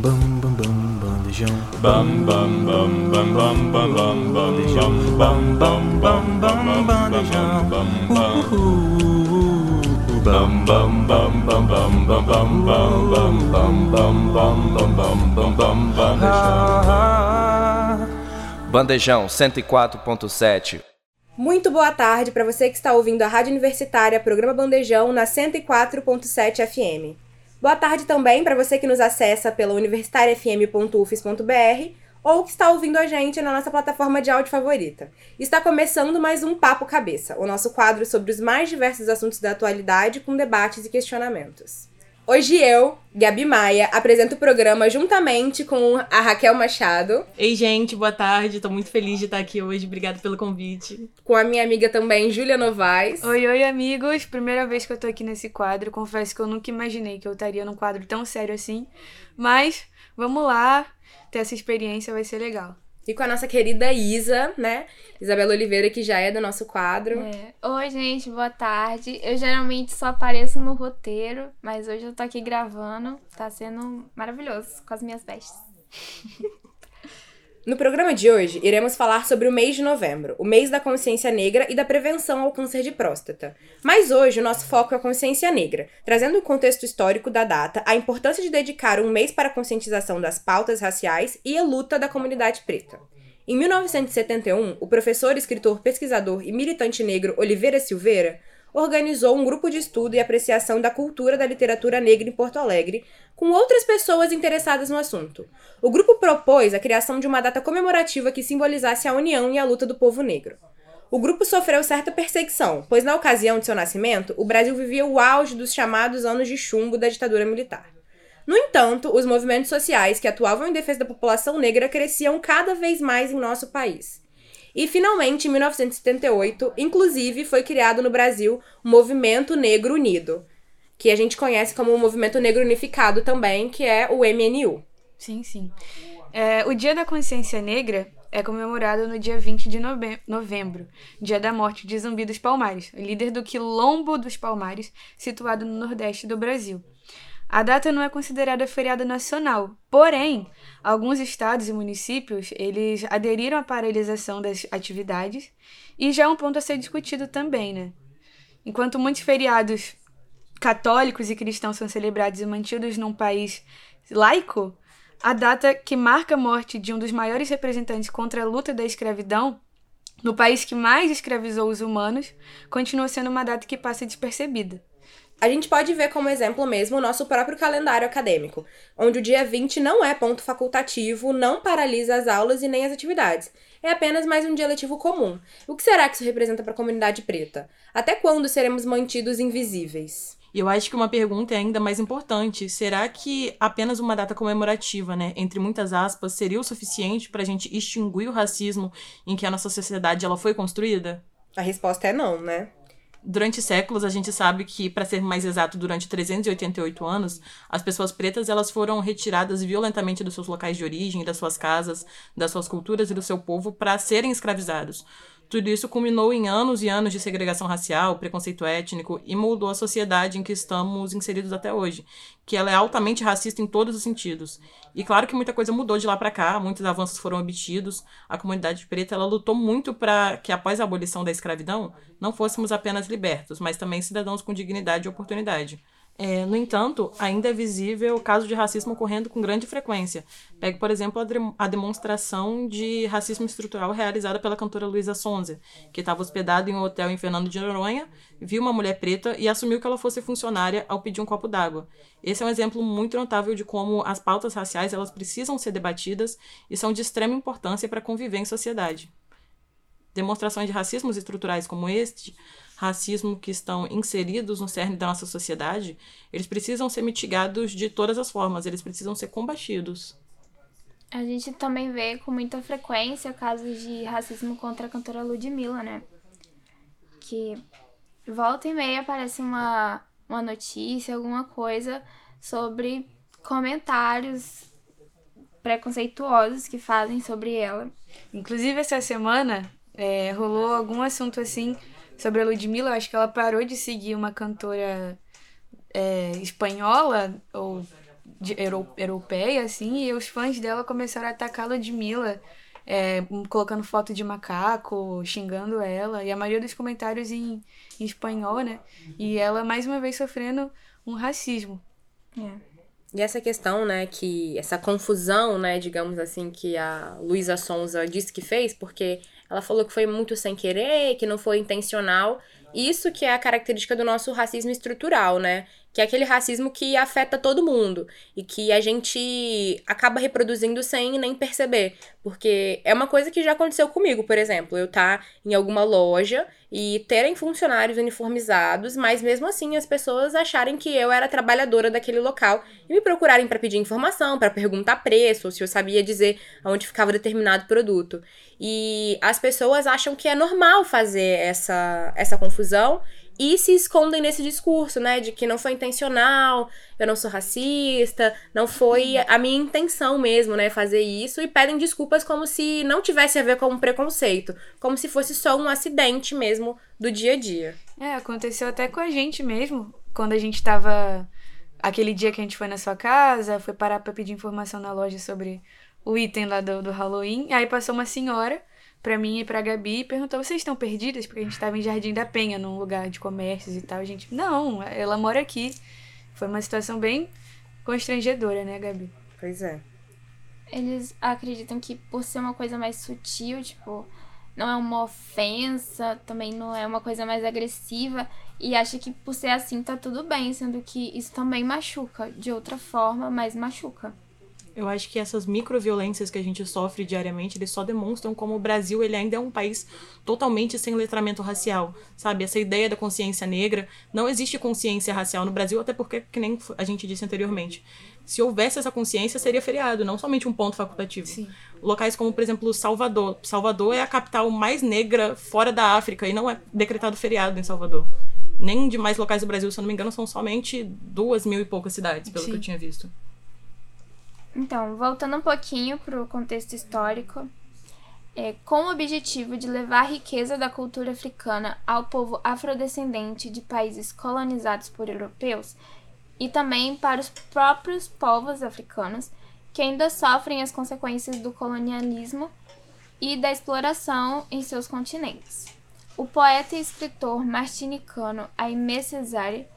Bam bam bam bam bandejão. Bam bam bam bam bam bam bam bandejão. Bam bam bam bam bandejão. Bam bam bam bam bam bam bam bam bam bam bam bam bam bam bam bandejão. Bandejão 104.7 Muito boa tarde para você que está ouvindo a Rádio Universitária Programa Bandejão na 104.7 FM. Boa tarde também para você que nos acessa pela universitariafm.ufes.br ou que está ouvindo a gente na nossa plataforma de áudio favorita. Está começando mais um Papo Cabeça, o nosso quadro sobre os mais diversos assuntos da atualidade com debates e questionamentos. Hoje eu, Gabi Maia, apresento o programa juntamente com a Raquel Machado. Ei, gente, boa tarde. Tô muito feliz de estar aqui hoje. Obrigada pelo convite. Com a minha amiga também, Júlia Novaes. Oi, oi, amigos. Primeira vez que eu tô aqui nesse quadro. Confesso que eu nunca imaginei que eu estaria num quadro tão sério assim. Mas vamos lá, ter essa experiência vai ser legal. E com a nossa querida Isa, né? Isabela Oliveira, que já é do nosso quadro. É. Oi, gente, boa tarde. Eu geralmente só apareço no roteiro, mas hoje eu tô aqui gravando. Tá sendo maravilhoso com as minhas vestes. No programa de hoje, iremos falar sobre o mês de novembro, o mês da consciência negra e da prevenção ao câncer de próstata. Mas hoje o nosso foco é a consciência negra, trazendo o contexto histórico da data, a importância de dedicar um mês para a conscientização das pautas raciais e a luta da comunidade preta. Em 1971, o professor, escritor, pesquisador e militante negro Oliveira Silveira organizou um grupo de estudo e apreciação da cultura da literatura negra em Porto Alegre, com outras pessoas interessadas no assunto. O grupo propôs a criação de uma data comemorativa que simbolizasse a união e a luta do povo negro. O grupo sofreu certa perseguição, pois na ocasião de seu nascimento, o Brasil vivia o auge dos chamados anos de chumbo da ditadura militar. No entanto, os movimentos sociais que atuavam em defesa da população negra cresciam cada vez mais em nosso país. E finalmente, em 1978, inclusive, foi criado no Brasil o Movimento Negro Unido, que a gente conhece como o Movimento Negro Unificado também, que é o MNU. Sim, sim. É, o Dia da Consciência Negra é comemorado no dia 20 de nove novembro, dia da morte de Zumbi dos Palmares, líder do Quilombo dos Palmares, situado no nordeste do Brasil. A data não é considerada feriado nacional, porém, alguns estados e municípios, eles aderiram à paralisação das atividades e já é um ponto a ser discutido também, né? Enquanto muitos feriados católicos e cristãos são celebrados e mantidos num país laico, a data que marca a morte de um dos maiores representantes contra a luta da escravidão, no país que mais escravizou os humanos, continua sendo uma data que passa despercebida. A gente pode ver como exemplo mesmo o nosso próprio calendário acadêmico, onde o dia 20 não é ponto facultativo, não paralisa as aulas e nem as atividades. É apenas mais um dia letivo comum. O que será que isso representa para a comunidade preta? Até quando seremos mantidos invisíveis? E eu acho que uma pergunta é ainda mais importante: será que apenas uma data comemorativa, né, entre muitas aspas, seria o suficiente para a gente extinguir o racismo em que a nossa sociedade ela foi construída? A resposta é não, né? Durante séculos, a gente sabe que, para ser mais exato, durante 388 anos, as pessoas pretas elas foram retiradas violentamente dos seus locais de origem, das suas casas, das suas culturas e do seu povo para serem escravizados. Tudo isso culminou em anos e anos de segregação racial, preconceito étnico e moldou a sociedade em que estamos inseridos até hoje, que ela é altamente racista em todos os sentidos. E claro que muita coisa mudou de lá para cá, muitos avanços foram obtidos. A comunidade preta ela lutou muito para que após a abolição da escravidão não fôssemos apenas libertos, mas também cidadãos com dignidade e oportunidade. É, no entanto, ainda é visível o caso de racismo ocorrendo com grande frequência. Pegue, por exemplo, a, de a demonstração de racismo estrutural realizada pela cantora Luísa Sonza, que estava hospedada em um hotel em Fernando de Noronha, viu uma mulher preta e assumiu que ela fosse funcionária ao pedir um copo d'água. Esse é um exemplo muito notável de como as pautas raciais elas precisam ser debatidas e são de extrema importância para conviver em sociedade. Demonstrações de racismos estruturais como este racismo que estão inseridos no cerne da nossa sociedade, eles precisam ser mitigados de todas as formas, eles precisam ser combatidos. A gente também vê com muita frequência casos de racismo contra a cantora Ludmilla, né? Que volta e meia aparece uma, uma notícia, alguma coisa sobre comentários preconceituosos que fazem sobre ela. Inclusive, essa semana é, rolou algum assunto assim sobre a Ludmilla, eu acho que ela parou de seguir uma cantora é, espanhola, ou de, euro, europeia, assim, e os fãs dela começaram a atacar a Ludmilla, é, colocando foto de macaco, xingando ela, e a maioria dos comentários em, em espanhol, né? E ela, mais uma vez, sofrendo um racismo. É. E essa questão, né, que essa confusão, né, digamos assim, que a Luísa Sonza disse que fez, porque ela falou que foi muito sem querer, que não foi intencional. Isso que é a característica do nosso racismo estrutural, né? Que é aquele racismo que afeta todo mundo e que a gente acaba reproduzindo sem nem perceber. Porque é uma coisa que já aconteceu comigo, por exemplo. Eu tá em alguma loja e terem funcionários uniformizados, mas mesmo assim as pessoas acharem que eu era trabalhadora daquele local e me procurarem para pedir informação, para perguntar preço, ou se eu sabia dizer onde ficava determinado produto. E as pessoas acham que é normal fazer essa, essa confusão e se escondem nesse discurso, né, de que não foi intencional, eu não sou racista, não foi a minha intenção mesmo, né, fazer isso, e pedem desculpas como se não tivesse a ver com um preconceito, como se fosse só um acidente mesmo do dia a dia. É, aconteceu até com a gente mesmo, quando a gente tava. Aquele dia que a gente foi na sua casa, foi parar pra pedir informação na loja sobre o item lá do, do Halloween, aí passou uma senhora pra mim e pra Gabi e perguntou: vocês estão perdidas? Porque a gente tava em Jardim da Penha, num lugar de comércios e tal. A gente, não, ela mora aqui. Foi uma situação bem constrangedora, né, Gabi? Pois é. Eles acreditam que por ser uma coisa mais sutil, tipo, não é uma ofensa, também não é uma coisa mais agressiva, e acha que por ser assim tá tudo bem, sendo que isso também machuca de outra forma, mas machuca. Eu acho que essas microviolências que a gente sofre diariamente, eles só demonstram como o Brasil ele ainda é um país totalmente sem letramento racial, sabe? Essa ideia da consciência negra, não existe consciência racial no Brasil, até porque, que nem a gente disse anteriormente, se houvesse essa consciência, seria feriado, não somente um ponto facultativo. Sim. Locais como, por exemplo, Salvador. Salvador é a capital mais negra fora da África e não é decretado feriado em Salvador. Nem demais locais do Brasil, se eu não me engano, são somente duas mil e poucas cidades, pelo Sim. que eu tinha visto. Então, voltando um pouquinho para o contexto histórico, é, com o objetivo de levar a riqueza da cultura africana ao povo afrodescendente de países colonizados por europeus e também para os próprios povos africanos que ainda sofrem as consequências do colonialismo e da exploração em seus continentes. O poeta e escritor martinicano Aimé Césaire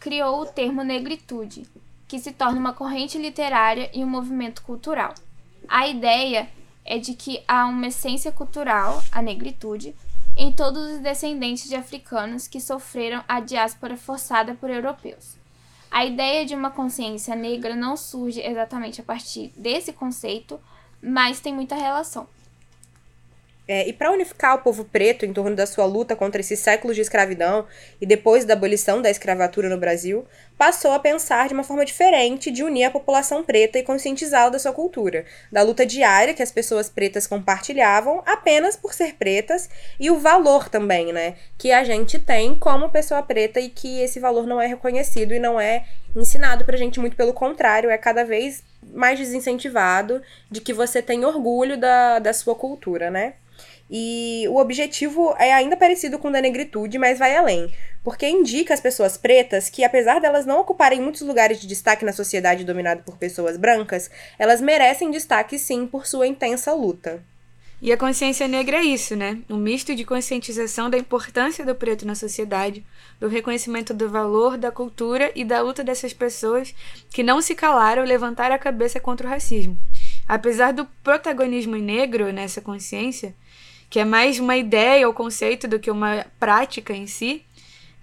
criou o termo negritude, que se torna uma corrente literária e um movimento cultural. A ideia é de que há uma essência cultural, a negritude, em todos os descendentes de africanos que sofreram a diáspora forçada por europeus. A ideia de uma consciência negra não surge exatamente a partir desse conceito, mas tem muita relação. É, e para unificar o povo preto em torno da sua luta contra esses séculos de escravidão e depois da abolição da escravatura no Brasil, passou a pensar de uma forma diferente de unir a população preta e conscientizá-la da sua cultura, da luta diária que as pessoas pretas compartilhavam apenas por ser pretas e o valor também, né, que a gente tem como pessoa preta e que esse valor não é reconhecido e não é ensinado pra gente, muito pelo contrário, é cada vez mais desincentivado de que você tem orgulho da, da sua cultura, né? E o objetivo é ainda parecido com o da negritude, mas vai além. Porque indica às pessoas pretas que, apesar delas não ocuparem muitos lugares de destaque na sociedade dominada por pessoas brancas, elas merecem destaque sim por sua intensa luta. E a consciência negra é isso, né? Um misto de conscientização da importância do preto na sociedade, do reconhecimento do valor da cultura e da luta dessas pessoas que não se calaram levantaram a cabeça contra o racismo. Apesar do protagonismo negro nessa consciência, que é mais uma ideia ou conceito do que uma prática em si,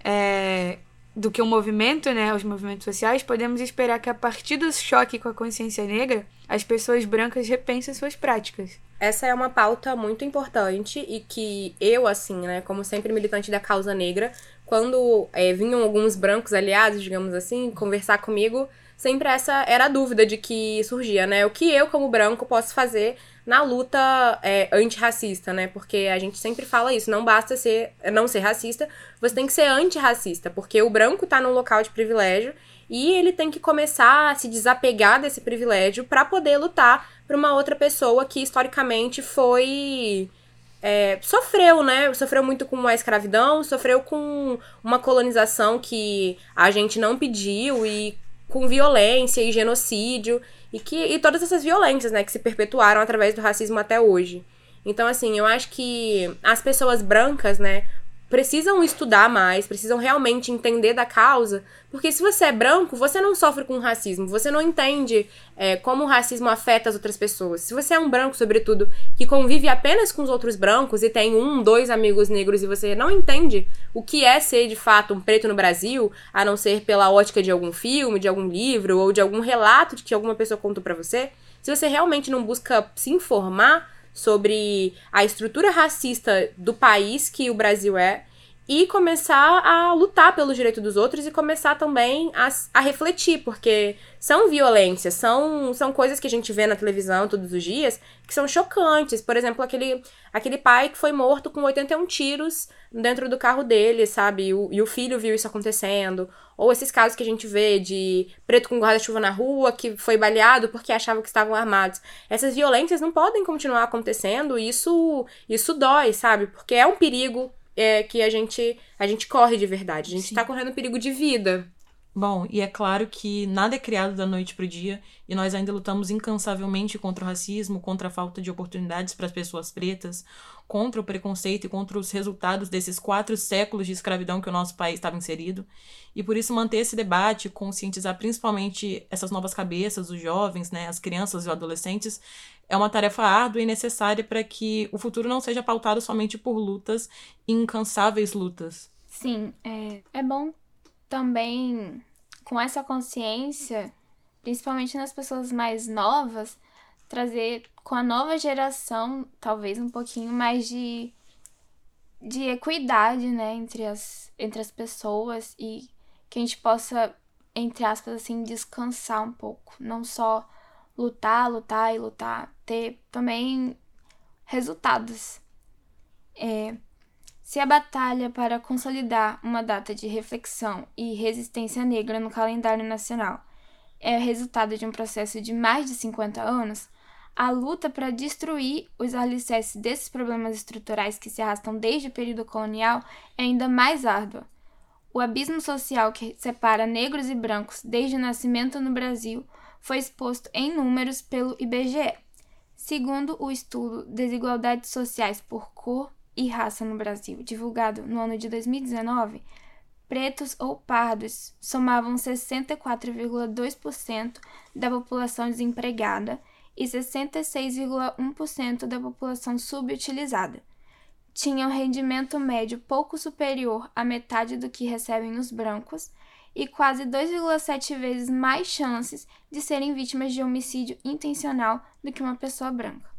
é, do que um movimento, né, os movimentos sociais, podemos esperar que a partir do choque com a consciência negra, as pessoas brancas repensem suas práticas. Essa é uma pauta muito importante e que eu, assim, né, como sempre militante da causa negra, quando é, vinham alguns brancos aliados, digamos assim, conversar comigo, sempre essa era a dúvida de que surgia, né? O que eu, como branco, posso fazer na luta é, antirracista, né? Porque a gente sempre fala isso, não basta ser, não ser racista, você tem que ser antirracista, porque o branco tá num local de privilégio e ele tem que começar a se desapegar desse privilégio para poder lutar para uma outra pessoa que historicamente foi é, sofreu, né? Sofreu muito com a escravidão, sofreu com uma colonização que a gente não pediu e com violência e genocídio e que e todas essas violências, né, que se perpetuaram através do racismo até hoje. Então, assim, eu acho que as pessoas brancas, né, precisam estudar mais, precisam realmente entender da causa, porque se você é branco, você não sofre com racismo, você não entende é, como o racismo afeta as outras pessoas. Se você é um branco, sobretudo, que convive apenas com os outros brancos e tem um, dois amigos negros e você não entende o que é ser de fato um preto no Brasil, a não ser pela ótica de algum filme, de algum livro ou de algum relato que alguma pessoa contou para você, se você realmente não busca se informar sobre a estrutura racista do país que o Brasil é e começar a lutar pelo direito dos outros e começar também a, a refletir, porque são violências, são, são coisas que a gente vê na televisão todos os dias que são chocantes. Por exemplo, aquele, aquele pai que foi morto com 81 tiros dentro do carro dele, sabe? E o, e o filho viu isso acontecendo. Ou esses casos que a gente vê de preto com guarda-chuva na rua que foi baleado porque achava que estavam armados. Essas violências não podem continuar acontecendo e isso, isso dói, sabe? Porque é um perigo é, que a gente, a gente corre de verdade. A gente Sim. tá correndo perigo de vida. Bom, e é claro que nada é criado da noite para o dia e nós ainda lutamos incansavelmente contra o racismo, contra a falta de oportunidades para as pessoas pretas, contra o preconceito e contra os resultados desses quatro séculos de escravidão que o nosso país estava inserido. E por isso manter esse debate, conscientizar principalmente essas novas cabeças, os jovens, né, as crianças e os adolescentes, é uma tarefa árdua e necessária para que o futuro não seja pautado somente por lutas, incansáveis lutas. Sim, é, é bom também com essa consciência, principalmente nas pessoas mais novas, trazer com a nova geração talvez um pouquinho mais de de equidade, né, entre as entre as pessoas e que a gente possa entre aspas assim descansar um pouco, não só lutar, lutar e lutar, ter também resultados. É, se a batalha para consolidar uma data de reflexão e resistência negra no calendário nacional é resultado de um processo de mais de 50 anos, a luta para destruir os alicerces desses problemas estruturais que se arrastam desde o período colonial é ainda mais árdua. O abismo social que separa negros e brancos desde o nascimento no Brasil foi exposto em números pelo IBGE. Segundo o estudo Desigualdades Sociais por Cor e Raça no Brasil, divulgado no ano de 2019, pretos ou pardos somavam 64,2% da população desempregada e 66,1% da população subutilizada. Tinham rendimento médio pouco superior à metade do que recebem os brancos e quase 2,7 vezes mais chances de serem vítimas de homicídio intencional do que uma pessoa branca.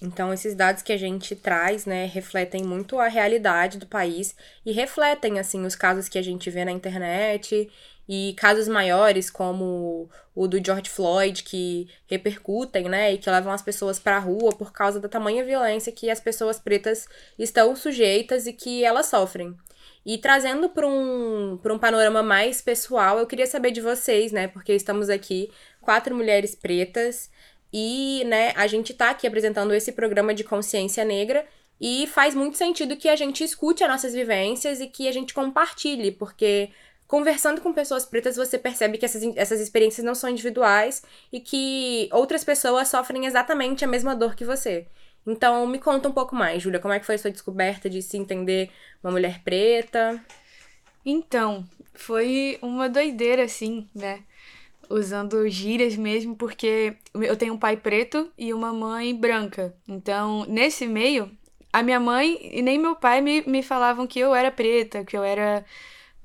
Então, esses dados que a gente traz, né, refletem muito a realidade do país e refletem, assim, os casos que a gente vê na internet e casos maiores, como o do George Floyd, que repercutem, né, e que levam as pessoas para a rua por causa da tamanha violência que as pessoas pretas estão sujeitas e que elas sofrem. E trazendo para um, um panorama mais pessoal, eu queria saber de vocês, né, porque estamos aqui, quatro mulheres pretas, e, né, a gente tá aqui apresentando esse programa de consciência negra e faz muito sentido que a gente escute as nossas vivências e que a gente compartilhe, porque conversando com pessoas pretas você percebe que essas, essas experiências não são individuais e que outras pessoas sofrem exatamente a mesma dor que você. Então, me conta um pouco mais, Júlia, como é que foi a sua descoberta de se entender uma mulher preta? Então, foi uma doideira, assim, né? Usando gírias mesmo, porque eu tenho um pai preto e uma mãe branca. Então, nesse meio, a minha mãe e nem meu pai me, me falavam que eu era preta, que eu era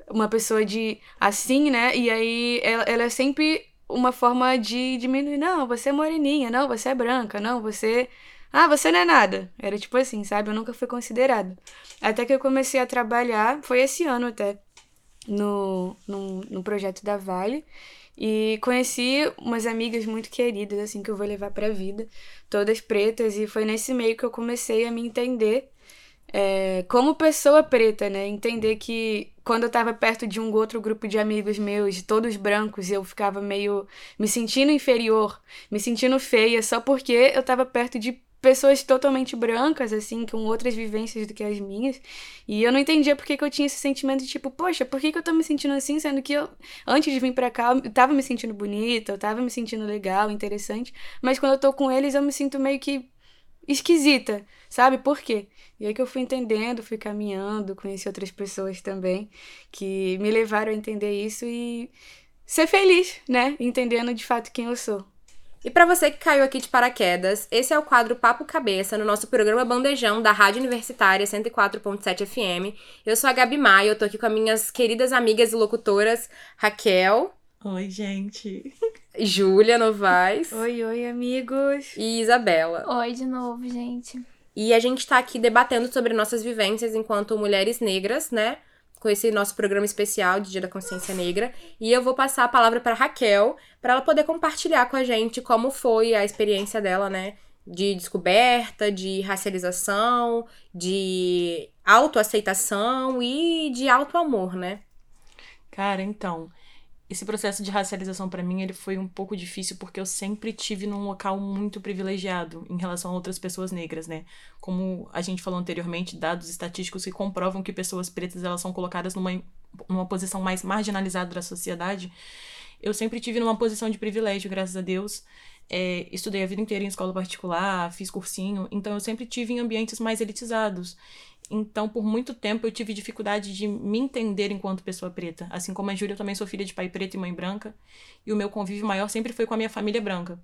uma pessoa de assim, né? E aí ela, ela é sempre uma forma de diminuir. Não, você é moreninha, não, você é branca, não, você. Ah, você não é nada. Era tipo assim, sabe? Eu nunca fui considerada. Até que eu comecei a trabalhar, foi esse ano até, no, no, no projeto da Vale. E conheci umas amigas muito queridas, assim, que eu vou levar pra vida, todas pretas, e foi nesse meio que eu comecei a me entender é, como pessoa preta, né? Entender que quando eu tava perto de um outro grupo de amigos meus, todos brancos, eu ficava meio me sentindo inferior, me sentindo feia, só porque eu tava perto de pessoas totalmente brancas, assim, com outras vivências do que as minhas. E eu não entendia por que, que eu tinha esse sentimento de tipo, poxa, por que, que eu tô me sentindo assim, sendo que eu, antes de vir pra cá, eu tava me sentindo bonita, eu tava me sentindo legal, interessante. Mas quando eu tô com eles, eu me sinto meio que esquisita, sabe? Por quê? E aí que eu fui entendendo, fui caminhando, conheci outras pessoas também que me levaram a entender isso e ser feliz, né? Entendendo de fato quem eu sou. E para você que caiu aqui de paraquedas, esse é o quadro Papo Cabeça no nosso programa Bandejão da Rádio Universitária 104.7 FM. Eu sou a Gabi Maia, eu tô aqui com as minhas queridas amigas e locutoras Raquel. Oi, gente. Júlia Novaes. Oi, oi, amigos. E Isabela. Oi de novo, gente. E a gente tá aqui debatendo sobre nossas vivências enquanto mulheres negras, né? Com esse nosso programa especial de Dia da Consciência Negra. E eu vou passar a palavra para Raquel, para ela poder compartilhar com a gente como foi a experiência dela, né? De descoberta, de racialização, de autoaceitação e de autoamor, né? Cara, então, esse processo de racialização para mim ele foi um pouco difícil porque eu sempre tive num local muito privilegiado em relação a outras pessoas negras, né? Como a gente falou anteriormente, dados estatísticos que comprovam que pessoas pretas elas são colocadas numa, numa posição mais marginalizada da sociedade. Eu sempre tive numa posição de privilégio, graças a Deus. É, estudei a vida inteira em escola particular, fiz cursinho, então eu sempre tive em ambientes mais elitizados. Então, por muito tempo, eu tive dificuldade de me entender enquanto pessoa preta. Assim como a Júlia, eu também sou filha de pai preto e mãe branca. E o meu convívio maior sempre foi com a minha família branca.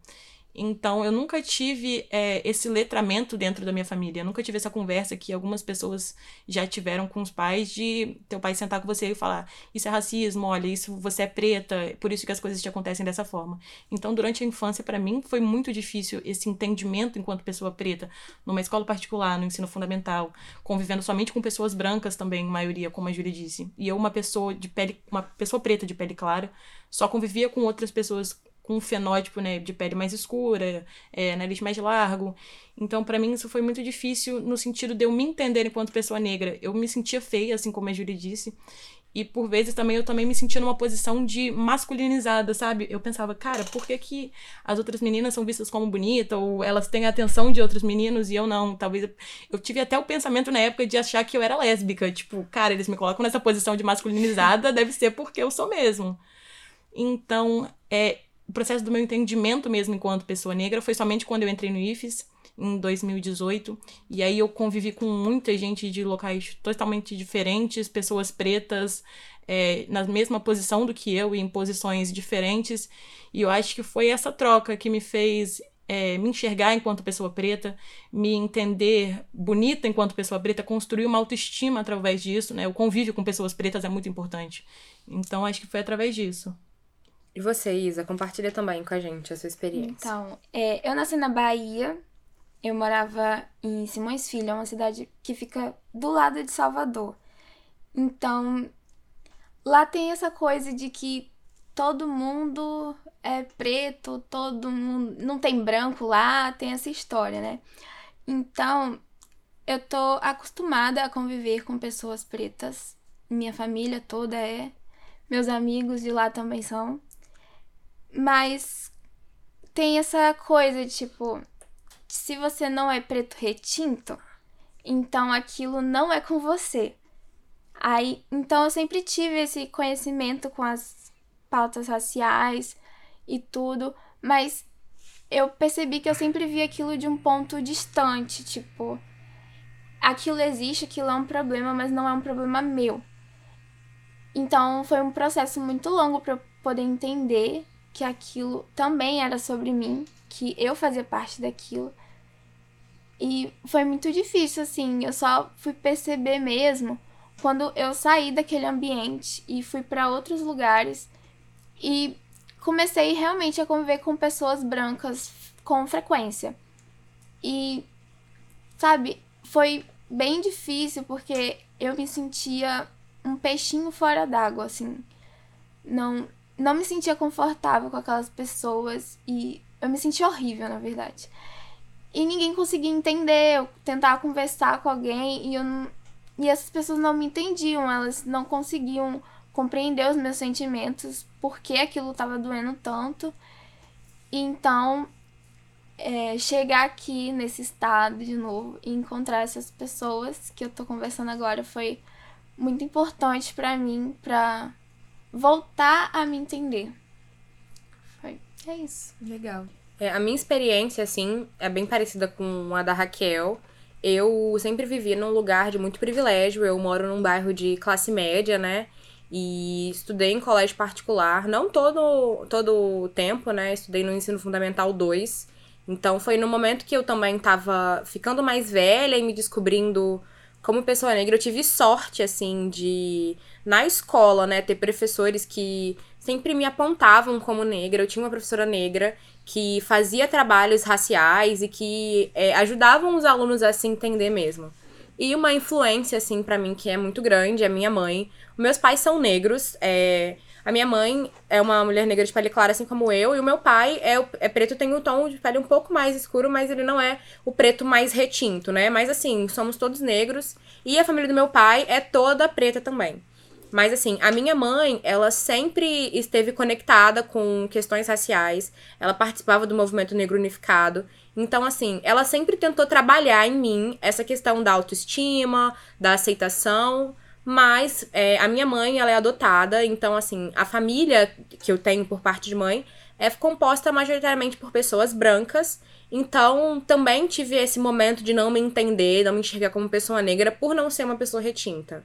Então, eu nunca tive é, esse letramento dentro da minha família. Eu nunca tive essa conversa que algumas pessoas já tiveram com os pais de teu pai sentar com você e falar: Isso é racismo, olha, isso você é preta, por isso que as coisas te acontecem dessa forma. Então, durante a infância, para mim, foi muito difícil esse entendimento enquanto pessoa preta, numa escola particular, no ensino fundamental, convivendo somente com pessoas brancas também, maioria, como a Júlia disse. E eu, uma pessoa de pele, uma pessoa preta de pele clara, só convivia com outras pessoas com um fenótipo né, de pele mais escura, é, nariz mais largo. Então, para mim, isso foi muito difícil no sentido de eu me entender enquanto pessoa negra. Eu me sentia feia, assim como a Júlia disse. E por vezes também eu também me sentia numa posição de masculinizada, sabe? Eu pensava, cara, por que, que as outras meninas são vistas como bonita ou elas têm a atenção de outros meninos e eu não? Talvez eu tive até o pensamento na época de achar que eu era lésbica, tipo, cara, eles me colocam nessa posição de masculinizada, deve ser porque eu sou mesmo. Então, é, o processo do meu entendimento mesmo enquanto pessoa negra foi somente quando eu entrei no IFES, em 2018. E aí eu convivi com muita gente de locais totalmente diferentes, pessoas pretas é, na mesma posição do que eu e em posições diferentes. E eu acho que foi essa troca que me fez é, me enxergar enquanto pessoa preta, me entender bonita enquanto pessoa preta, construir uma autoestima através disso, né? O convívio com pessoas pretas é muito importante. Então acho que foi através disso. E você, Isa, compartilha também com a gente a sua experiência. Então, é, eu nasci na Bahia, eu morava em Simões Filho, é uma cidade que fica do lado de Salvador. Então, lá tem essa coisa de que todo mundo é preto, todo mundo. Não tem branco lá, tem essa história, né? Então, eu tô acostumada a conviver com pessoas pretas. Minha família toda é. Meus amigos de lá também são. Mas tem essa coisa de tipo, se você não é preto retinto, então aquilo não é com você. Aí, então eu sempre tive esse conhecimento com as pautas raciais e tudo, mas eu percebi que eu sempre vi aquilo de um ponto distante, tipo, aquilo existe, aquilo é um problema, mas não é um problema meu. Então foi um processo muito longo para eu poder entender que aquilo também era sobre mim, que eu fazia parte daquilo. E foi muito difícil, assim. Eu só fui perceber mesmo quando eu saí daquele ambiente e fui para outros lugares e comecei realmente a conviver com pessoas brancas com frequência. E, sabe, foi bem difícil porque eu me sentia um peixinho fora d'água, assim. Não, não me sentia confortável com aquelas pessoas e eu me sentia horrível, na verdade. E ninguém conseguia entender, eu tentava conversar com alguém e eu não... e essas pessoas não me entendiam, elas não conseguiam compreender os meus sentimentos, porque aquilo estava doendo tanto. Então é, chegar aqui nesse estado de novo e encontrar essas pessoas que eu tô conversando agora foi muito importante para mim, pra voltar a me entender. Foi. É isso. Legal. É, a minha experiência, assim, é bem parecida com a da Raquel. Eu sempre vivi num lugar de muito privilégio. Eu moro num bairro de classe média, né? E estudei em colégio particular, não todo todo o tempo, né? Estudei no ensino fundamental 2. Então foi no momento que eu também tava ficando mais velha e me descobrindo como pessoa negra, eu tive sorte, assim, de, na escola, né, ter professores que sempre me apontavam como negra. Eu tinha uma professora negra que fazia trabalhos raciais e que é, ajudavam os alunos a se entender mesmo. E uma influência, assim, para mim que é muito grande é minha mãe. Meus pais são negros, é, a minha mãe é uma mulher negra de pele clara, assim como eu, e o meu pai é, é preto, tem um tom de pele um pouco mais escuro, mas ele não é o preto mais retinto, né? Mas assim, somos todos negros, e a família do meu pai é toda preta também. Mas assim, a minha mãe, ela sempre esteve conectada com questões raciais, ela participava do movimento negro unificado. Então, assim, ela sempre tentou trabalhar em mim essa questão da autoestima, da aceitação, mas é, a minha mãe, ela é adotada, então, assim, a família que eu tenho por parte de mãe é composta majoritariamente por pessoas brancas. Então, também tive esse momento de não me entender, não me enxergar como pessoa negra por não ser uma pessoa retinta.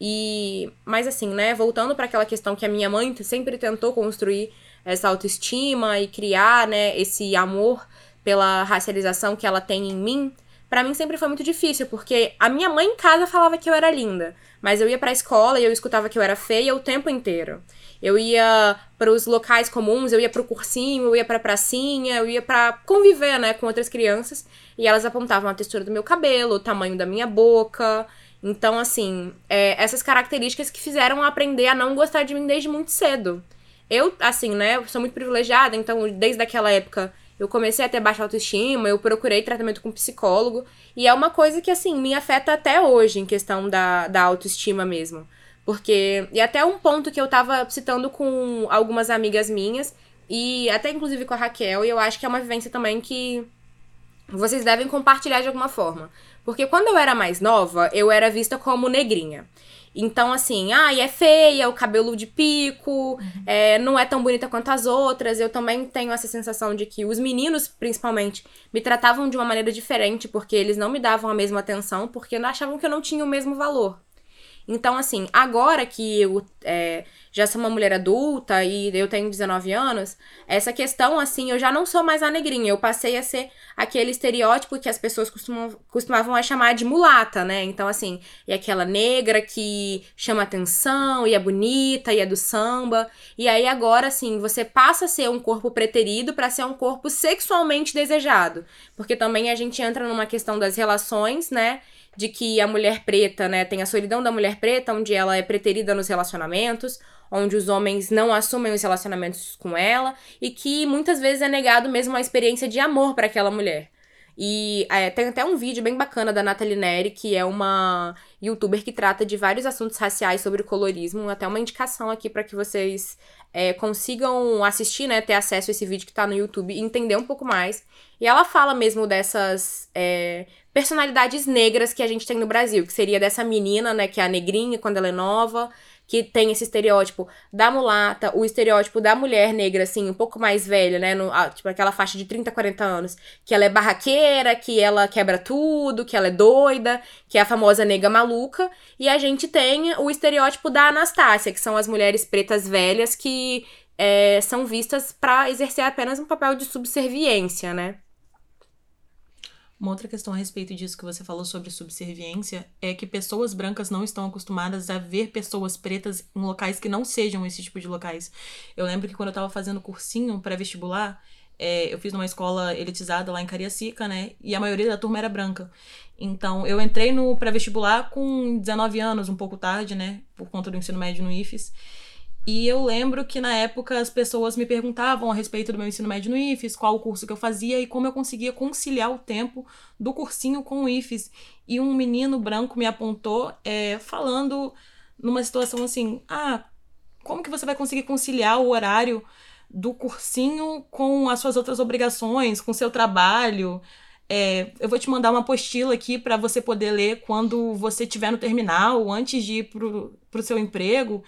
E, mas assim, né, voltando para aquela questão que a minha mãe sempre tentou construir essa autoestima e criar, né, esse amor pela racialização que ela tem em mim, para mim sempre foi muito difícil, porque a minha mãe em casa falava que eu era linda, mas eu ia pra escola e eu escutava que eu era feia o tempo inteiro. Eu ia para os locais comuns, eu ia pro cursinho, eu ia pra pracinha, eu ia para conviver, né, com outras crianças, e elas apontavam a textura do meu cabelo, o tamanho da minha boca. Então, assim, é, essas características que fizeram aprender a não gostar de mim desde muito cedo. Eu, assim, né, sou muito privilegiada, então desde aquela época eu comecei a ter baixa autoestima, eu procurei tratamento com psicólogo. E é uma coisa que, assim, me afeta até hoje, em questão da, da autoestima mesmo. Porque. E até um ponto que eu tava citando com algumas amigas minhas, e até inclusive com a Raquel, e eu acho que é uma vivência também que vocês devem compartilhar de alguma forma. Porque quando eu era mais nova, eu era vista como negrinha. Então, assim, ai, é feia, o cabelo de pico, uhum. é, não é tão bonita quanto as outras. Eu também tenho essa sensação de que os meninos, principalmente, me tratavam de uma maneira diferente, porque eles não me davam a mesma atenção, porque achavam que eu não tinha o mesmo valor. Então, assim, agora que eu é, já sou uma mulher adulta e eu tenho 19 anos, essa questão, assim, eu já não sou mais a negrinha. Eu passei a ser aquele estereótipo que as pessoas costumam, costumavam a chamar de mulata, né? Então, assim, é aquela negra que chama atenção e é bonita e é do samba. E aí agora, assim, você passa a ser um corpo preterido para ser um corpo sexualmente desejado. Porque também a gente entra numa questão das relações, né? De que a mulher preta, né, tem a solidão da mulher preta, onde ela é preterida nos relacionamentos, onde os homens não assumem os relacionamentos com ela e que muitas vezes é negado mesmo a experiência de amor para aquela mulher. E é, tem até um vídeo bem bacana da Nathalie Neri, que é uma youtuber que trata de vários assuntos raciais sobre o colorismo. Até uma indicação aqui para que vocês é, consigam assistir, né? Ter acesso a esse vídeo que tá no YouTube e entender um pouco mais. E ela fala mesmo dessas é, personalidades negras que a gente tem no Brasil, que seria dessa menina, né, que é a negrinha quando ela é nova, que tem esse estereótipo da mulata, o estereótipo da mulher negra, assim, um pouco mais velha, né? No, tipo, aquela faixa de 30, 40 anos, que ela é barraqueira, que ela quebra tudo, que ela é doida, que é a famosa nega maluca. E a gente tem o estereótipo da Anastácia, que são as mulheres pretas velhas que é, são vistas para exercer apenas um papel de subserviência, né? Uma outra questão a respeito disso que você falou sobre subserviência é que pessoas brancas não estão acostumadas a ver pessoas pretas em locais que não sejam esse tipo de locais. Eu lembro que quando eu estava fazendo cursinho pré-vestibular, é, eu fiz numa escola elitizada lá em Cariacica, né? E a maioria da turma era branca. Então, eu entrei no pré-vestibular com 19 anos, um pouco tarde, né? Por conta do ensino médio no IFES. E eu lembro que na época as pessoas me perguntavam a respeito do meu ensino médio no IFES, qual o curso que eu fazia e como eu conseguia conciliar o tempo do cursinho com o IFES. E um menino branco me apontou é, falando numa situação assim: ah, como que você vai conseguir conciliar o horário do cursinho com as suas outras obrigações, com o seu trabalho. É, eu vou te mandar uma apostila aqui para você poder ler quando você estiver no terminal, antes de ir pro, pro seu emprego.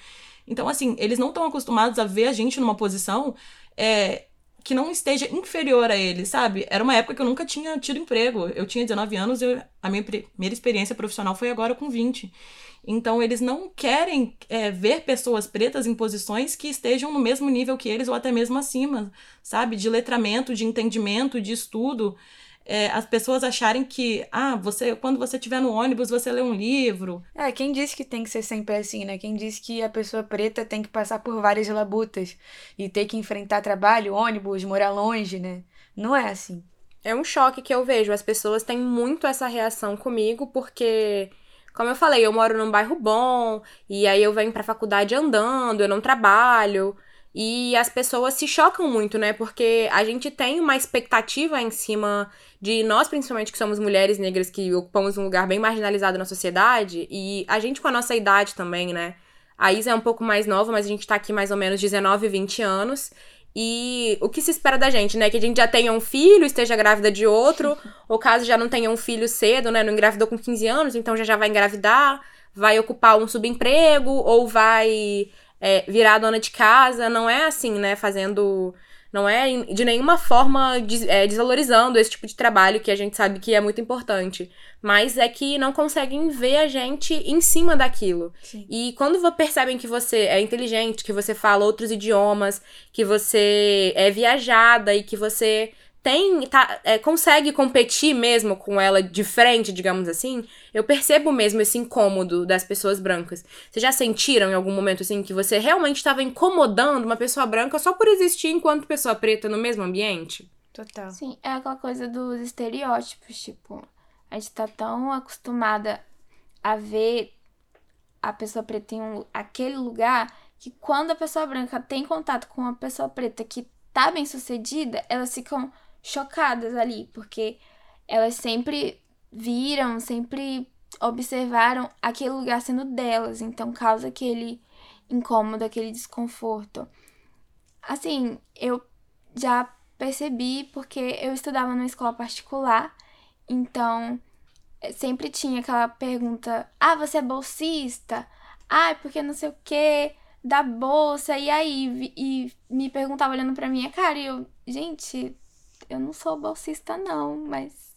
Então, assim, eles não estão acostumados a ver a gente numa posição é, que não esteja inferior a eles, sabe? Era uma época que eu nunca tinha tido emprego. Eu tinha 19 anos, e a minha primeira experiência profissional foi agora com 20. Então, eles não querem é, ver pessoas pretas em posições que estejam no mesmo nível que eles ou até mesmo acima, sabe? De letramento, de entendimento, de estudo é, as pessoas acharem que, ah, você quando você estiver no ônibus, você lê um livro. É, quem disse que tem que ser sempre assim, né? Quem disse que a pessoa preta tem que passar por várias labutas e ter que enfrentar trabalho, ônibus, morar longe, né? Não é assim. É um choque que eu vejo. As pessoas têm muito essa reação comigo, porque, como eu falei, eu moro num bairro bom, e aí eu venho pra faculdade andando, eu não trabalho. E as pessoas se chocam muito, né? Porque a gente tem uma expectativa em cima de nós, principalmente que somos mulheres negras que ocupamos um lugar bem marginalizado na sociedade, e a gente com a nossa idade também, né? A Isa é um pouco mais nova, mas a gente tá aqui mais ou menos 19, 20 anos. E o que se espera da gente, né? Que a gente já tenha um filho, esteja grávida de outro, ou caso já não tenha um filho cedo, né? Não engravidou com 15 anos, então já já vai engravidar, vai ocupar um subemprego, ou vai é, virar dona de casa, não é assim, né? Fazendo. Não é de nenhuma forma des, é, desvalorizando esse tipo de trabalho que a gente sabe que é muito importante. Mas é que não conseguem ver a gente em cima daquilo. Sim. E quando percebem que você é inteligente, que você fala outros idiomas, que você é viajada e que você tem tá, é, consegue competir mesmo com ela de frente, digamos assim, eu percebo mesmo esse incômodo das pessoas brancas. Vocês já sentiram em algum momento assim que você realmente estava incomodando uma pessoa branca só por existir enquanto pessoa preta no mesmo ambiente? Total. Sim, é aquela coisa dos estereótipos, tipo, a gente tá tão acostumada a ver a pessoa preta em um, aquele lugar que quando a pessoa branca tem contato com uma pessoa preta que tá bem sucedida, elas ficam chocadas ali, porque elas sempre viram, sempre observaram aquele lugar sendo delas, então causa aquele incômodo, aquele desconforto. Assim, eu já percebi porque eu estudava numa escola particular, então sempre tinha aquela pergunta: "Ah, você é bolsista? Ah, porque não sei o quê, da bolsa". E aí e me perguntava olhando para minha cara e eu, gente, eu não sou bolsista, não, mas.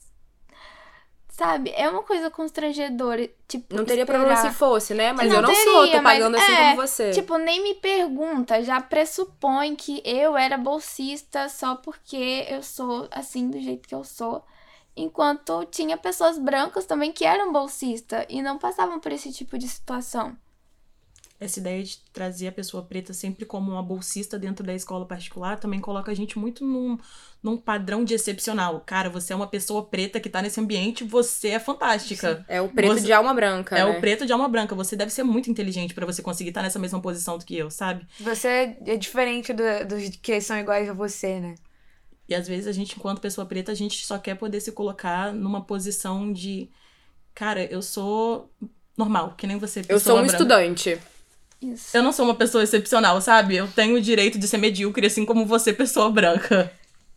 Sabe? É uma coisa constrangedora. Tipo, Não teria esperar. problema se fosse, né? Mas Não eu não teria, sou, tô pagando assim é, como você. Tipo, nem me pergunta, já pressupõe que eu era bolsista só porque eu sou assim do jeito que eu sou. Enquanto tinha pessoas brancas também que eram bolsistas e não passavam por esse tipo de situação. Essa ideia de trazer a pessoa preta sempre como uma bolsista dentro da escola particular também coloca a gente muito num, num padrão de excepcional. Cara, você é uma pessoa preta que tá nesse ambiente, você é fantástica. É o preto Você- de alma branca, É né? o preto de alma branca. Você deve ser muito inteligente pra você conseguir estar nessa mesma posição do que eu, sabe? Você é diferente do- dos que são iguais a você, né? E às vezes a gente, enquanto pessoa preta, a gente só quer poder se colocar numa posição de. Cara, eu sou normal, que nem você. Eu sou um branca. estudante. Isso. Eu não sou uma pessoa excepcional, sabe? Eu tenho o direito de ser medíocre, assim como você, pessoa branca.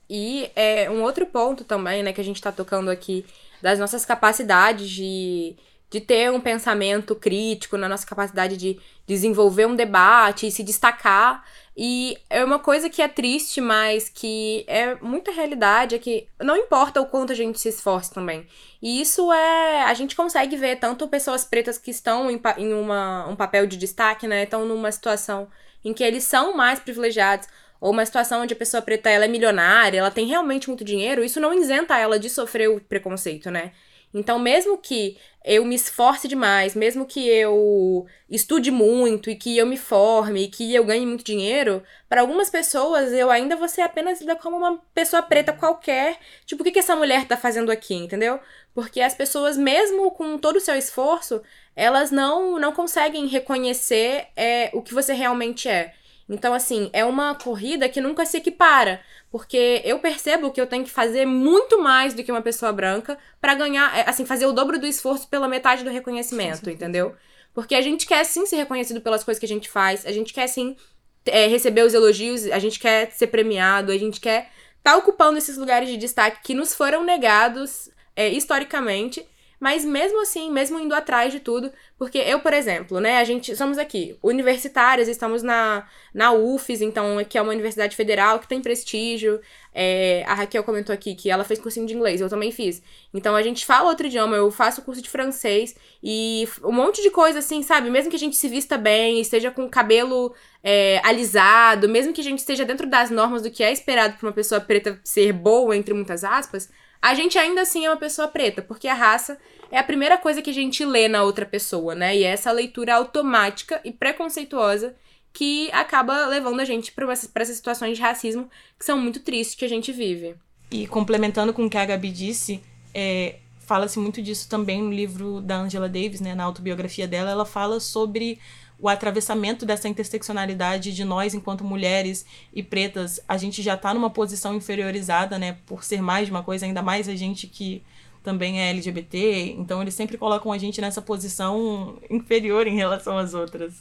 E é um outro ponto também, né, que a gente tá tocando aqui, das nossas capacidades de, de ter um pensamento crítico, na nossa capacidade de desenvolver um debate e se destacar. E é uma coisa que é triste, mas que é muita realidade, é que não importa o quanto a gente se esforce também. E isso é. A gente consegue ver tanto pessoas pretas que estão em, em uma, um papel de destaque, né? Estão numa situação em que eles são mais privilegiados, ou uma situação onde a pessoa preta ela é milionária, ela tem realmente muito dinheiro, isso não isenta ela de sofrer o preconceito, né? Então, mesmo que eu me esforce demais, mesmo que eu estude muito e que eu me forme e que eu ganhe muito dinheiro, para algumas pessoas eu ainda vou ser apenas lida como uma pessoa preta qualquer. Tipo, o que, que essa mulher tá fazendo aqui, entendeu? Porque as pessoas, mesmo com todo o seu esforço, elas não, não conseguem reconhecer é, o que você realmente é. Então, assim, é uma corrida que nunca se equipara. Porque eu percebo que eu tenho que fazer muito mais do que uma pessoa branca pra ganhar, é, assim, fazer o dobro do esforço pela metade do reconhecimento, entendeu? Porque a gente quer sim ser reconhecido pelas coisas que a gente faz, a gente quer sim é, receber os elogios, a gente quer ser premiado, a gente quer tá ocupando esses lugares de destaque que nos foram negados é, historicamente. Mas mesmo assim, mesmo indo atrás de tudo, porque eu, por exemplo, né, a gente somos aqui universitárias, estamos na, na UFES, então que é uma universidade federal que tem prestígio. É, a Raquel comentou aqui que ela fez cursinho de inglês, eu também fiz. Então a gente fala outro idioma, eu faço curso de francês e um monte de coisa assim, sabe? Mesmo que a gente se vista bem, esteja com o cabelo é, alisado, mesmo que a gente esteja dentro das normas do que é esperado para uma pessoa preta ser boa, entre muitas aspas, a gente ainda assim é uma pessoa preta, porque a raça é a primeira coisa que a gente lê na outra pessoa, né? E é essa leitura automática e preconceituosa que acaba levando a gente para essas, situações de racismo que são muito tristes que a gente vive. E complementando com o que a Gabi disse, é, fala-se muito disso também no livro da Angela Davis, né, na autobiografia dela. Ela fala sobre o atravessamento dessa interseccionalidade de nós enquanto mulheres e pretas, a gente já está numa posição inferiorizada, né, por ser mais de uma coisa, ainda mais a gente que também é LGBT, então eles sempre colocam a gente nessa posição inferior em relação às outras.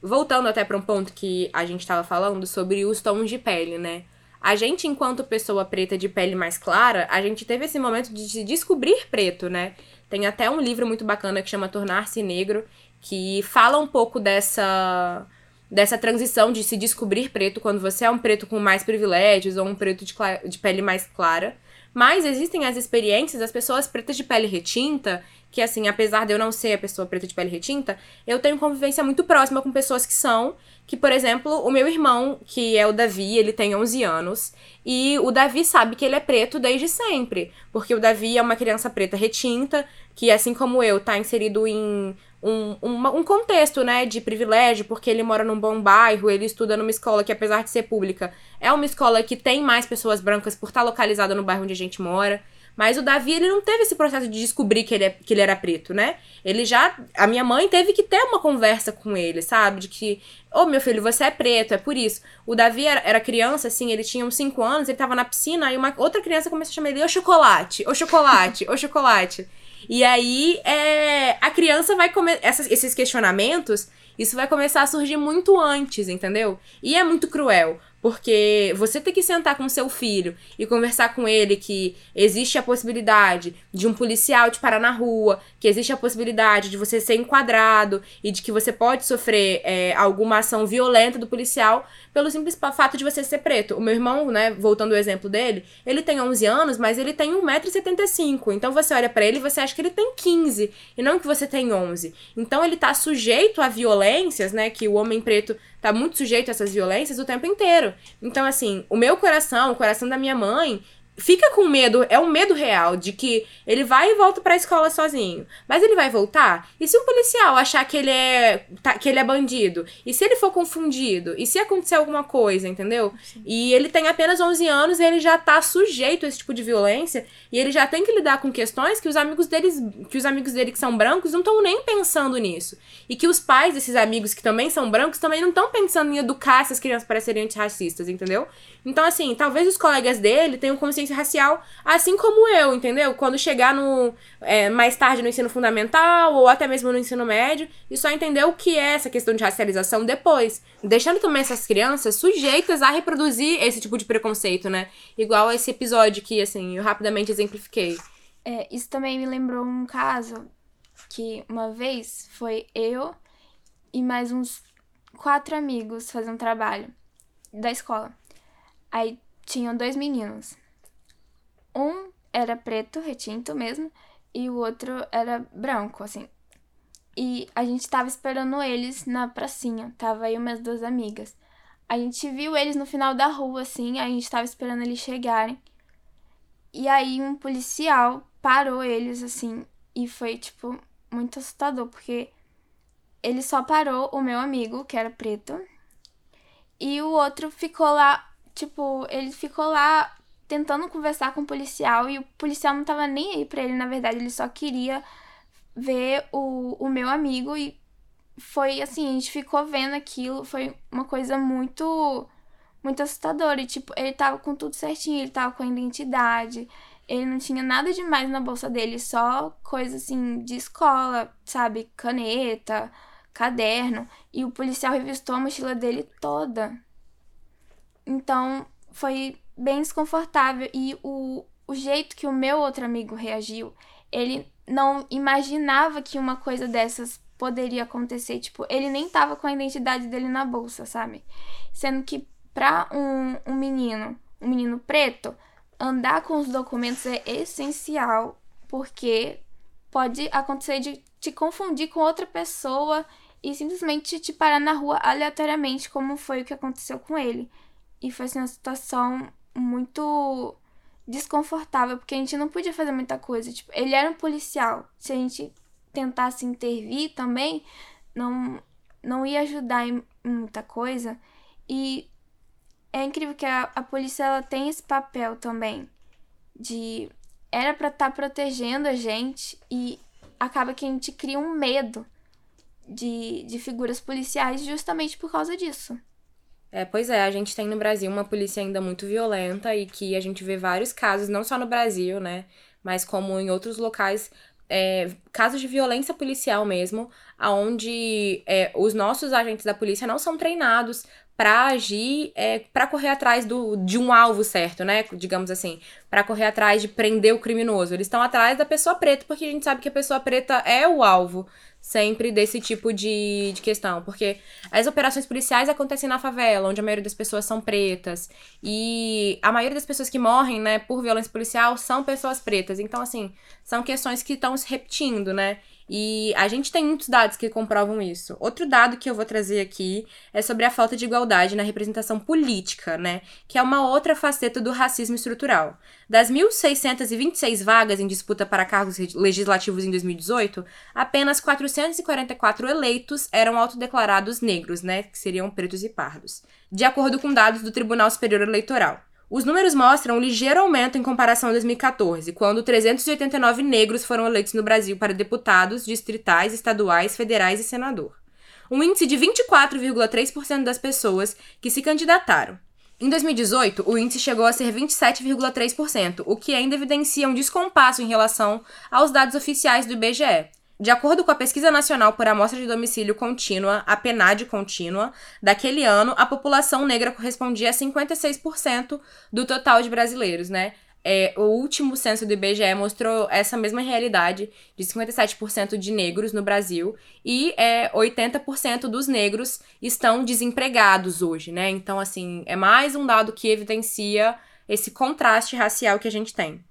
Voltando até para um ponto que a gente estava falando sobre os tons de pele, né? A gente, enquanto pessoa preta de pele mais clara, a gente teve esse momento de se descobrir preto, né? Tem até um livro muito bacana que chama Tornar-se Negro, que fala um pouco dessa dessa transição de se descobrir preto quando você é um preto com mais privilégios ou um preto de, de pele mais clara. Mas existem as experiências das pessoas pretas de pele retinta, que assim, apesar de eu não ser a pessoa preta de pele retinta, eu tenho convivência muito próxima com pessoas que são, que por exemplo, o meu irmão, que é o Davi, ele tem 11 anos, e o Davi sabe que ele é preto desde sempre, porque o Davi é uma criança preta retinta, que assim como eu, tá inserido em um, um contexto, né, de privilégio, porque ele mora num bom bairro, ele estuda numa escola que, apesar de ser pública, é uma escola que tem mais pessoas brancas por estar localizada no bairro onde a gente mora. Mas o Davi, ele não teve esse processo de descobrir que ele, é, que ele era preto, né? Ele já. A minha mãe teve que ter uma conversa com ele, sabe? De que, ô oh, meu filho, você é preto, é por isso. O Davi era, era criança, assim, ele tinha uns 5 anos, ele tava na piscina, aí uma outra criança começou a chamar ele, ô chocolate, ô chocolate, ô chocolate. E aí, é, a criança vai comer esses questionamentos, isso vai começar a surgir muito antes, entendeu? E é muito cruel, porque você tem que sentar com seu filho e conversar com ele que existe a possibilidade de um policial te parar na rua, que existe a possibilidade de você ser enquadrado e de que você pode sofrer é, alguma ação violenta do policial pelo simples fato de você ser preto. O meu irmão, né, voltando ao exemplo dele, ele tem 11 anos, mas ele tem 1,75m. Então você olha para ele e você acha que ele tem 15 e não que você tem 11. Então ele tá sujeito a violências, né, que o homem preto tá muito sujeito a essas violências o tempo inteiro. Então, assim, o meu coração, o coração da minha mãe, fica com medo, é um medo real de que ele vai e volta para a escola sozinho. Mas ele vai voltar? E se um policial achar que ele é tá, que ele é bandido? E se ele for confundido? E se acontecer alguma coisa, entendeu? Sim. E ele tem apenas 11 anos e ele já tá sujeito a esse tipo de violência e ele já tem que lidar com questões que os amigos deles, que os amigos dele que são brancos não estão nem pensando nisso. E que os pais desses amigos que também são brancos também não estão pensando em educar essas crianças para serem antirracistas, entendeu? Então assim, talvez os colegas dele tenham consciência racial, assim como eu, entendeu? Quando chegar no é, mais tarde no ensino fundamental ou até mesmo no ensino médio e só entender o que é essa questão de racialização depois, deixando também essas crianças sujeitas a reproduzir esse tipo de preconceito, né? Igual esse episódio que, assim, eu rapidamente exemplifiquei. É, isso também me lembrou um caso que uma vez foi eu e mais uns quatro amigos fazer um trabalho da escola. Aí tinham dois meninos. Um era preto, retinto mesmo, e o outro era branco, assim. E a gente tava esperando eles na pracinha. Tava e minhas duas amigas. A gente viu eles no final da rua, assim, a gente tava esperando eles chegarem. E aí um policial parou eles, assim, e foi, tipo, muito assustador, porque ele só parou o meu amigo, que era preto, e o outro ficou lá, tipo, ele ficou lá tentando conversar com o policial e o policial não tava nem aí pra ele, na verdade, ele só queria ver o, o meu amigo e foi assim, a gente ficou vendo aquilo, foi uma coisa muito muito assustadora e tipo, ele tava com tudo certinho, ele tava com a identidade, ele não tinha nada demais na bolsa dele, só coisa assim de escola, sabe, caneta, caderno, e o policial revistou a mochila dele toda Então foi bem desconfortável. E o, o jeito que o meu outro amigo reagiu, ele não imaginava que uma coisa dessas poderia acontecer. Tipo, ele nem tava com a identidade dele na bolsa, sabe? Sendo que pra um, um menino, um menino preto, andar com os documentos é essencial, porque pode acontecer de te confundir com outra pessoa e simplesmente te parar na rua aleatoriamente, como foi o que aconteceu com ele. E foi assim, uma situação muito desconfortável, porque a gente não podia fazer muita coisa. Tipo, ele era um policial. Se a gente tentasse intervir também, não, não ia ajudar em muita coisa. E é incrível que a, a polícia ela tem esse papel também de era para estar tá protegendo a gente e acaba que a gente cria um medo de, de figuras policiais justamente por causa disso. É, pois é, a gente tem no Brasil uma polícia ainda muito violenta e que a gente vê vários casos, não só no Brasil, né, mas como em outros locais, é, casos de violência policial mesmo, onde é, os nossos agentes da polícia não são treinados para agir, é, para correr atrás do, de um alvo certo, né? Digamos assim, para correr atrás de prender o criminoso. Eles estão atrás da pessoa preta, porque a gente sabe que a pessoa preta é o alvo sempre desse tipo de, de questão. Porque as operações policiais acontecem na favela, onde a maioria das pessoas são pretas. E a maioria das pessoas que morrem, né, por violência policial são pessoas pretas. Então, assim, são questões que estão se repetindo, né? E a gente tem muitos dados que comprovam isso. Outro dado que eu vou trazer aqui é sobre a falta de igualdade na representação política, né? Que é uma outra faceta do racismo estrutural. Das 1.626 vagas em disputa para cargos legislativos em 2018, apenas 444 eleitos eram autodeclarados negros, né? Que seriam pretos e pardos. De acordo com dados do Tribunal Superior Eleitoral. Os números mostram um ligeiro aumento em comparação a 2014, quando 389 negros foram eleitos no Brasil para deputados, distritais, estaduais, federais e senador. Um índice de 24,3% das pessoas que se candidataram. Em 2018, o índice chegou a ser 27,3%, o que ainda evidencia um descompasso em relação aos dados oficiais do IBGE, de acordo com a Pesquisa Nacional por Amostra de Domicílio Contínua, a PNAD contínua, daquele ano, a população negra correspondia a 56% do total de brasileiros, né? É, o último censo do IBGE mostrou essa mesma realidade de 57% de negros no Brasil e é, 80% dos negros estão desempregados hoje, né? Então, assim, é mais um dado que evidencia esse contraste racial que a gente tem.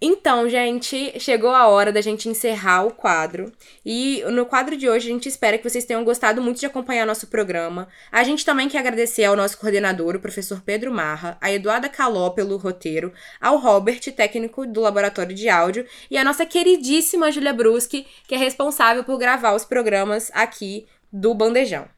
Então, gente, chegou a hora da gente encerrar o quadro. E no quadro de hoje a gente espera que vocês tenham gostado muito de acompanhar nosso programa. A gente também quer agradecer ao nosso coordenador, o professor Pedro Marra, a Eduarda Caló pelo roteiro, ao Robert, técnico do laboratório de áudio, e a nossa queridíssima Julia Bruschi, que é responsável por gravar os programas aqui do Bandejão.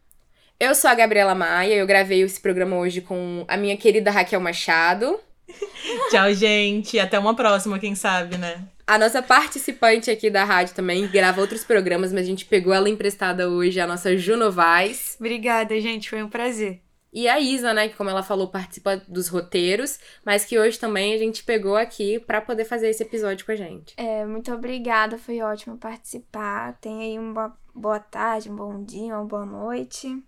Eu sou a Gabriela Maia, eu gravei esse programa hoje com a minha querida Raquel Machado. Tchau, gente. Até uma próxima, quem sabe, né? A nossa participante aqui da rádio também grava outros programas, mas a gente pegou ela emprestada hoje, a nossa Juno Vaz. Obrigada, gente. Foi um prazer. E a Isa, né, que como ela falou, participa dos roteiros, mas que hoje também a gente pegou aqui para poder fazer esse episódio com a gente. É, muito obrigada, foi ótimo participar. Tenha aí uma boa tarde, um bom dia, uma boa noite.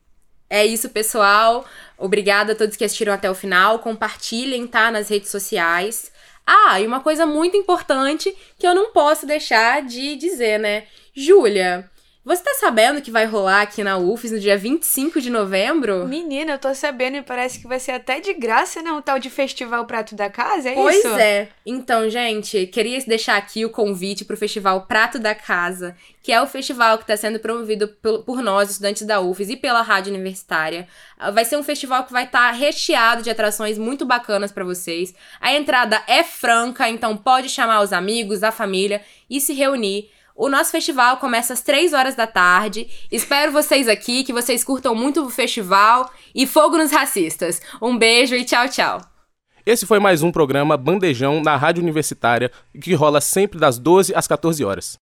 É isso, pessoal. Obrigada a todos que assistiram até o final. Compartilhem, tá? Nas redes sociais. Ah, e uma coisa muito importante que eu não posso deixar de dizer, né? Júlia, você tá sabendo que vai rolar aqui na UFES no dia 25 de novembro? Menina, eu tô sabendo e parece que vai ser até de graça, né? Um tal de Festival Prato da Casa, é pois isso? Pois é. Então, gente, queria deixar aqui o convite pro Festival Prato da Casa, que é o festival que está sendo promovido por nós, estudantes da UFES, e pela Rádio Universitária. Ah, vai ser um festival que vai estar tá recheado de atrações muito bacanas para vocês. A entrada é franca, então pode chamar os amigos, a família e se reunir. O nosso festival começa às 3 horas da tarde. Espero vocês aqui, que vocês curtam muito o festival e fogo nos racistas. Um beijo e tchau, tchau. Esse foi mais um programa Bandejão na Rádio Universitária, que rola sempre das 12 às 14 horas.